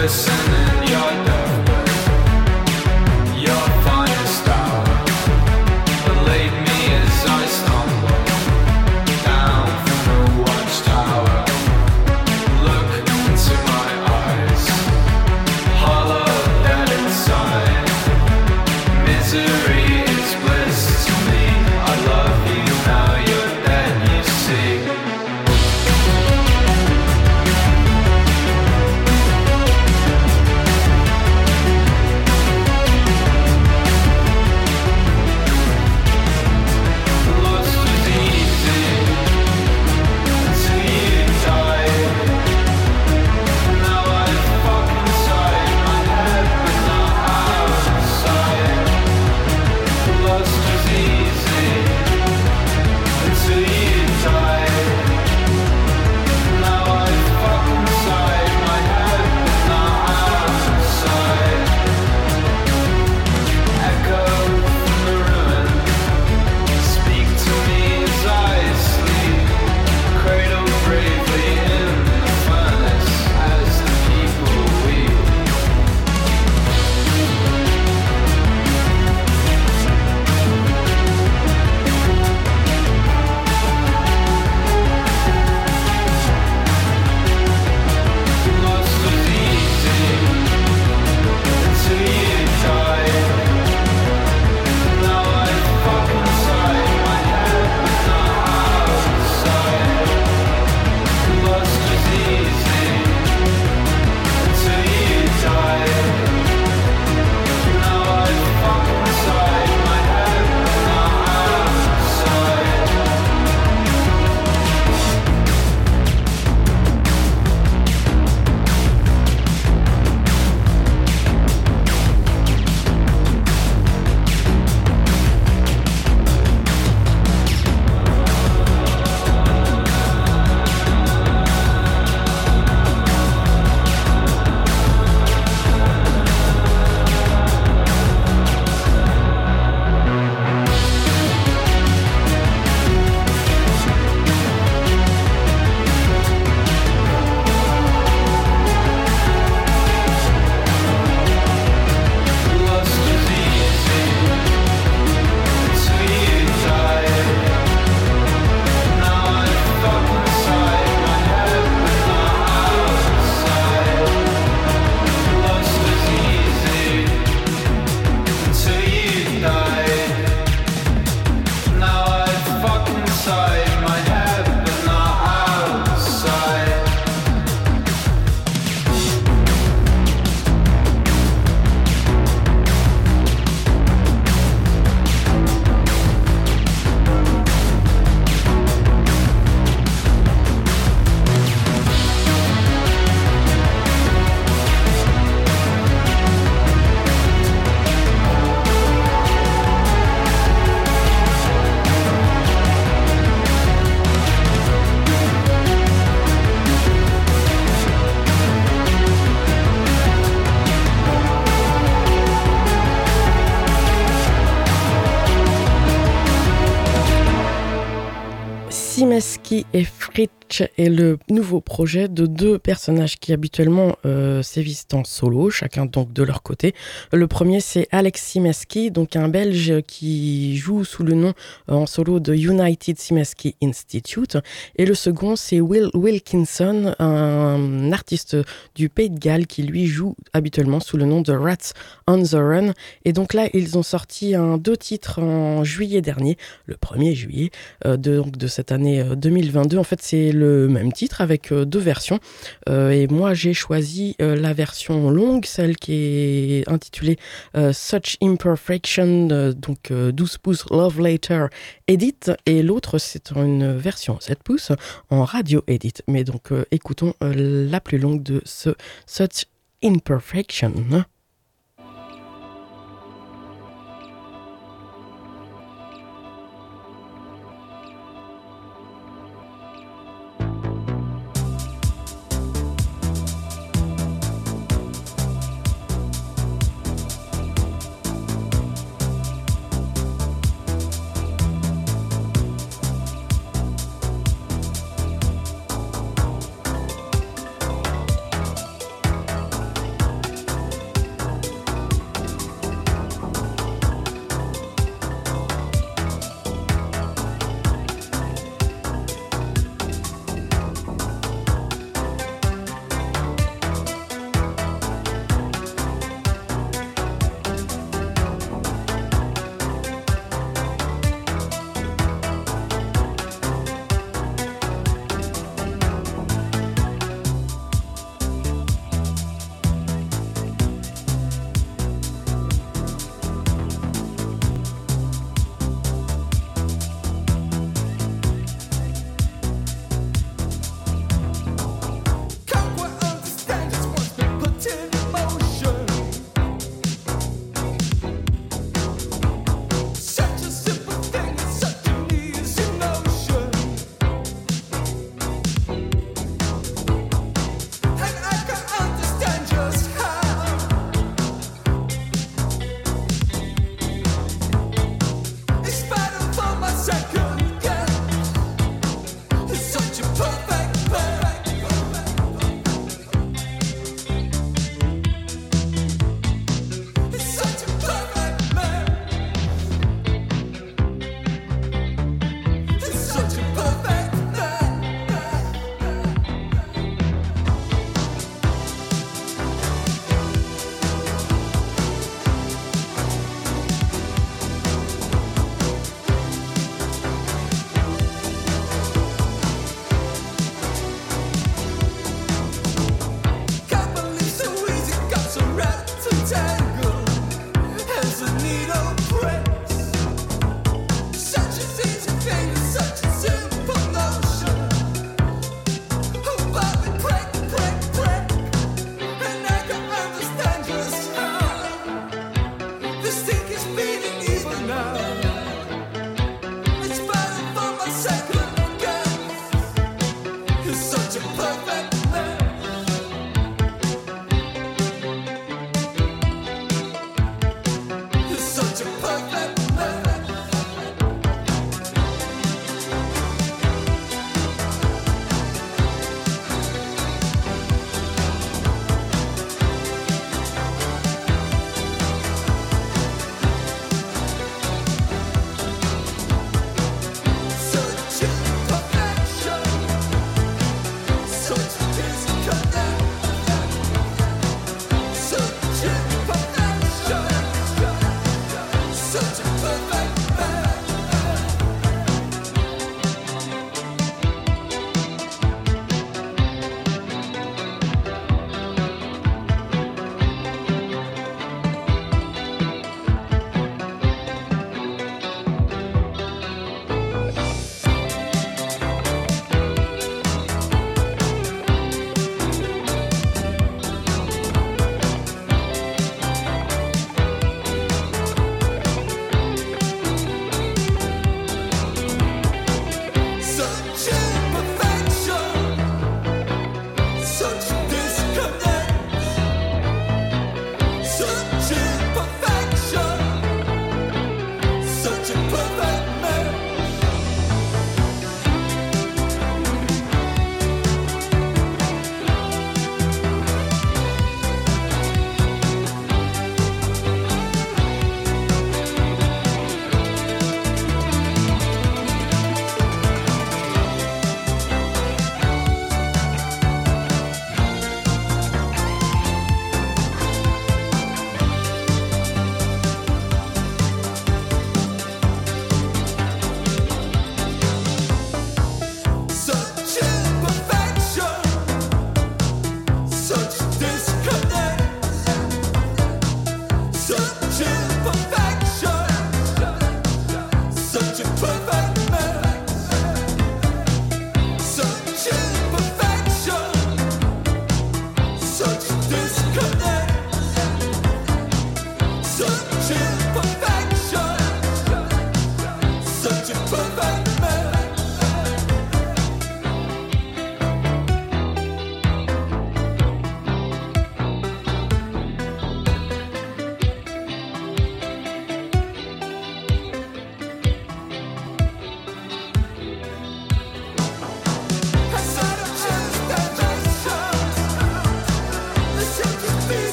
listening. Et Fritsch est le nouveau projet de deux personnages qui habituellement euh, sévissent en solo, chacun donc de leur côté. Le premier c'est Alex Simeski, donc un Belge qui joue sous le nom euh, en solo de United Simeski Institute. Et le second c'est Will Wilkinson, un artiste du Pays de Galles qui lui joue habituellement sous le nom de Rats on the Run. Et donc là ils ont sorti un, deux titres en juillet dernier, le 1er juillet euh, de, cette année euh, 2022. En fait, c'est le même titre avec euh, deux versions. Euh, et moi, j'ai choisi euh, la version longue, celle qui est intitulée Such Imperfection, donc euh, 12 pouces Love Later Edit. Et l'autre, c'est une version 7 pouces en radio edit. Mais donc, écoutons la plus longue de ce Such Imperfection.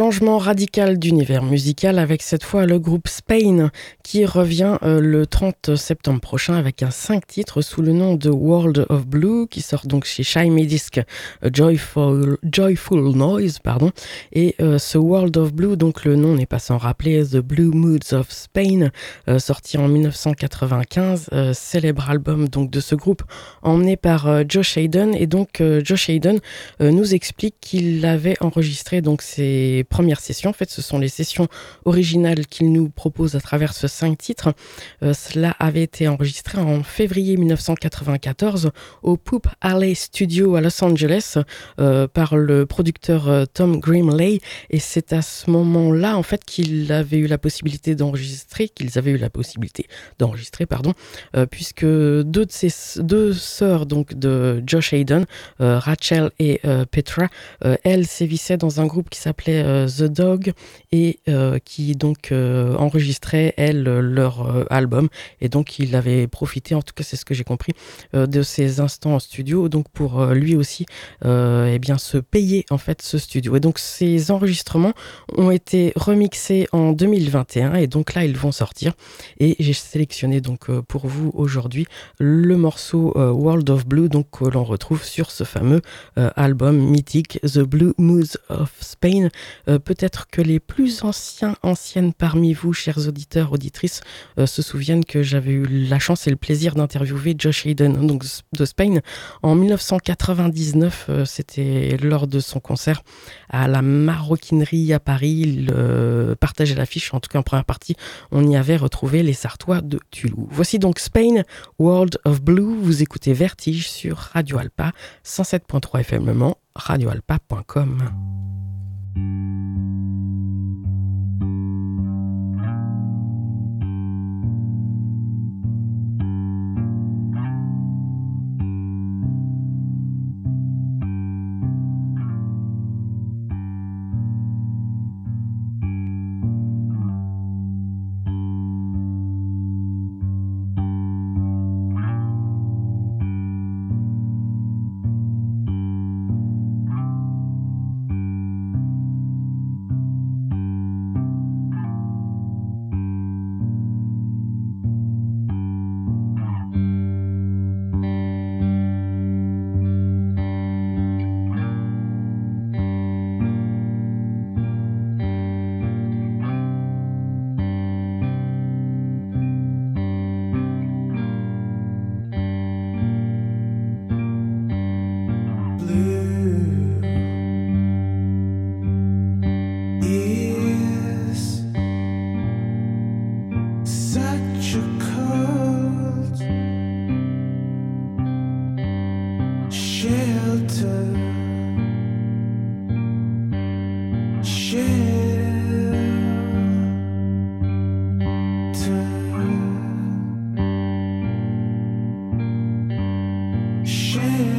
Changement radical d'univers musical avec cette fois le groupe Spain qui revient euh, le 30 septembre prochain avec un 5 titres sous le nom de World of Blue qui sort donc chez Shiny Disc euh, Joyful, Noise pardon et euh, ce World of Blue donc le nom n'est pas sans rappeler The Blue Moods of Spain sorti en 1995 célèbre album donc de ce groupe emmené par Josh Hayden et donc Josh Hayden nous explique qu'il avait enregistré donc ses premières sessions. En fait, ce sont les sessions originales qu'il nous propose à travers ce cinq titres. Euh, cela avait été enregistré en février 1994 au Poop Alley Studio à Los Angeles euh, par le producteur euh, Tom Grimley. Et c'est à ce moment-là, en fait, qu'il avait eu la possibilité d'enregistrer, qu'ils avaient eu la possibilité d'enregistrer, pardon, puisque deux de ses deux sœurs, donc de Josh Hayden, Rachel et Petra, elles sévissaient dans un groupe qui s'appelait The Dog et qui donc enregistrait elles leur album. Et donc il avait profité en tout cas c'est ce que j'ai compris de ces instants en studio. Donc pour lui aussi eh bien se payer en fait ce studio. Et donc ces enregistrements ont été remixés en 2021 et donc là ils vont sortir. Et j'ai sélectionné donc pour vous aujourd'hui le morceau World of Blue donc que l'on retrouve sur ce fameux album mythique The Blue Moods of Spain. Euh, peut-être que les plus anciens, anciennes parmi vous, chers auditeurs, euh, se souviennent que j'avais eu la chance et le plaisir d'interviewer Josh Hayden donc de Spain en 1999. Euh, c'était lors de son concert à la Maroquinerie à Paris. Il partageait l'affiche, en tout cas en première partie, on y avait retrouvé les Sartois de Toulouse. Voici donc Spain, World of Blue. Vous écoutez Vertige sur Radio Alpa 107.3 FM radioalpa.com. blue.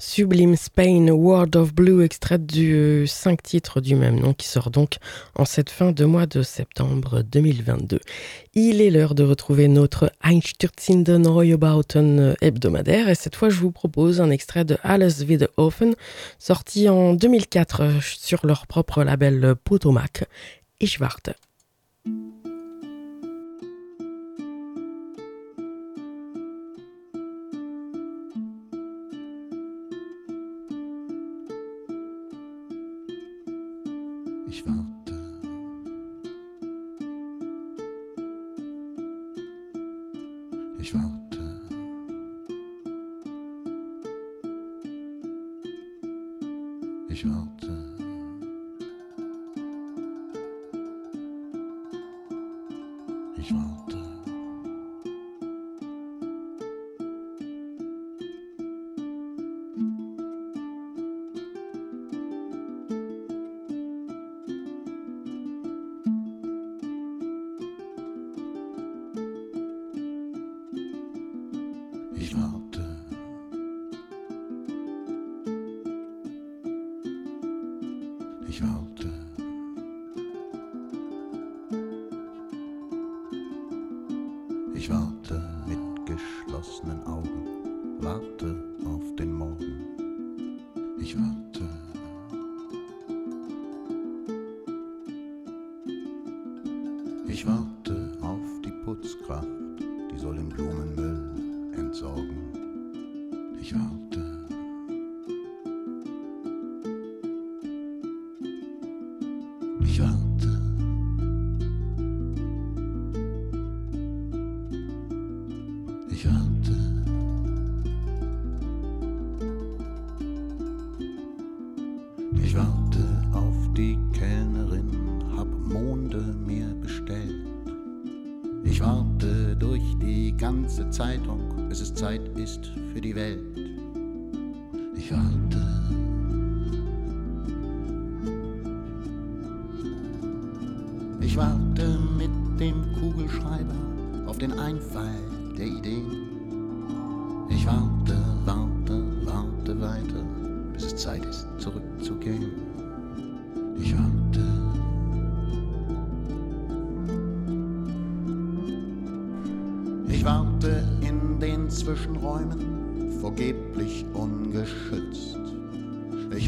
Sublime Spain, World of Blue, extrait du 5 euh, titres du même nom qui sort donc en cette fin de mois de septembre 2022. Il est l'heure de retrouver notre Einstürzinden Royabauten hebdomadaire et cette fois je vous propose un extrait de Alles Wiederhofen sorti en 2004 euh, sur leur propre label Potomac.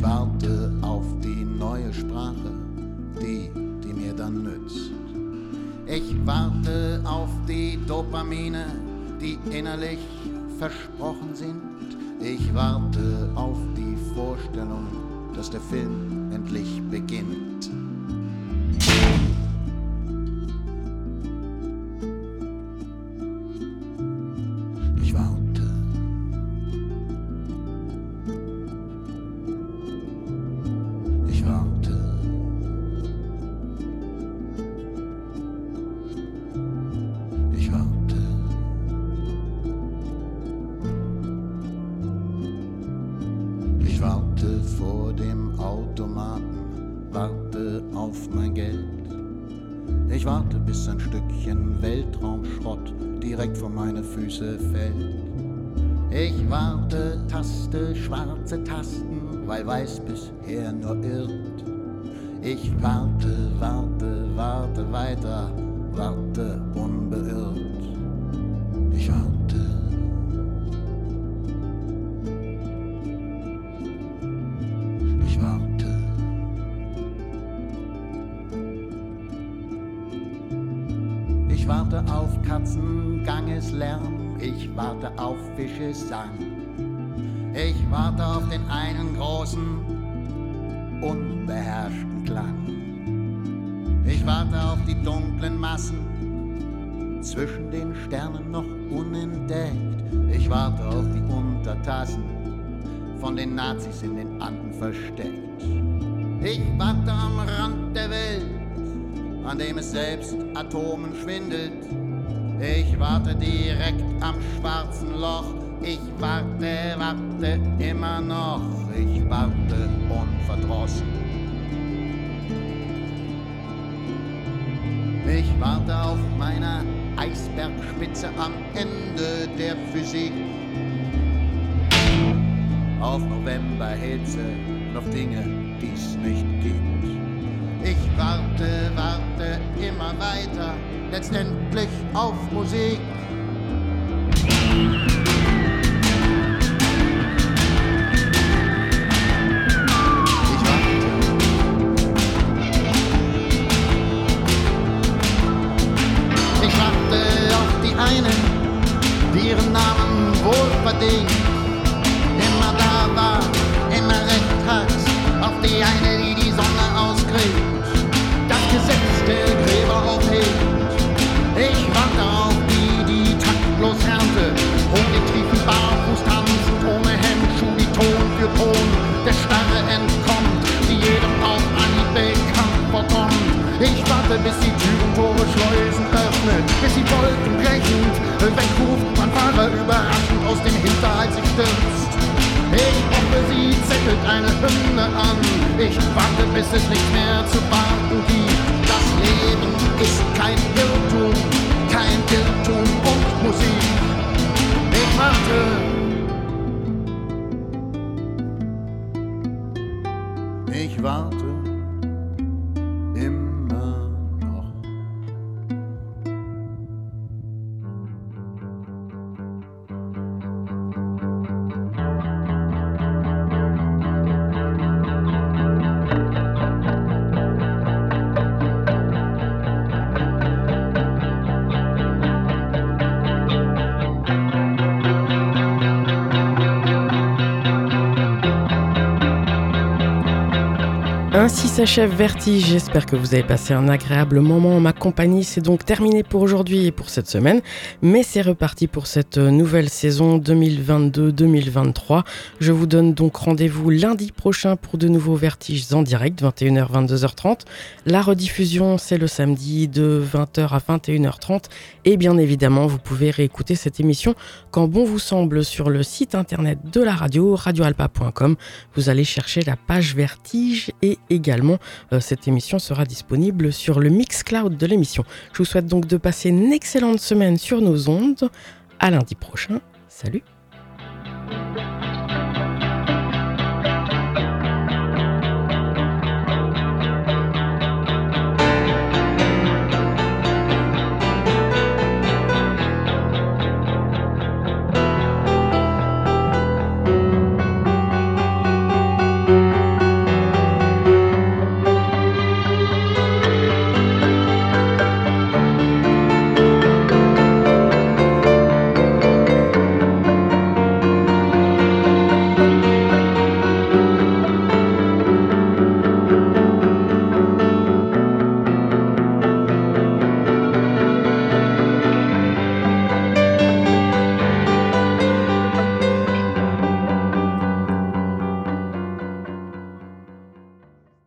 Ich warte auf die neue Sprache, die, die mir dann nützt. Ich warte auf die Dopamine, die innerlich versprochen sind. Ich warte auf die Vorstellung, dass der Film endlich beginnt. Massen, zwischen den Sternen noch unentdeckt. Ich warte auf die Untertassen, von den Nazis in den Anden versteckt. Ich warte am Rand der Welt, an dem es selbst Atomen schwindelt. Ich warte direkt am schwarzen Loch. Ich warte, warte immer noch. Ich warte unverdrossen. Ich warte auf meiner Eisbergspitze am Ende der Physik. auf Novemberhitze und auf Dinge, die es nicht gibt. Ich warte, warte immer weiter, letztendlich auf Musik. listening s'achève Vertige. J'espère que vous avez passé un agréable moment en ma compagnie. C'est donc terminé pour aujourd'hui et pour cette semaine, mais c'est reparti pour cette nouvelle saison 2022-2023. Je vous donne donc rendez-vous lundi prochain pour de nouveaux Vertiges en direct, 21h, 22h30. La rediffusion, c'est le samedi de 20h à 21h30. Et bien évidemment, vous pouvez réécouter cette émission quand bon vous semble sur le site internet de la radio, radioalpa.com. Vous allez chercher la page Vertige et également euh, cette émission sera disponible sur le Mixcloud de l'émission. Je vous souhaite donc de passer une excellente semaine sur nos ondes. À lundi prochain. Salut.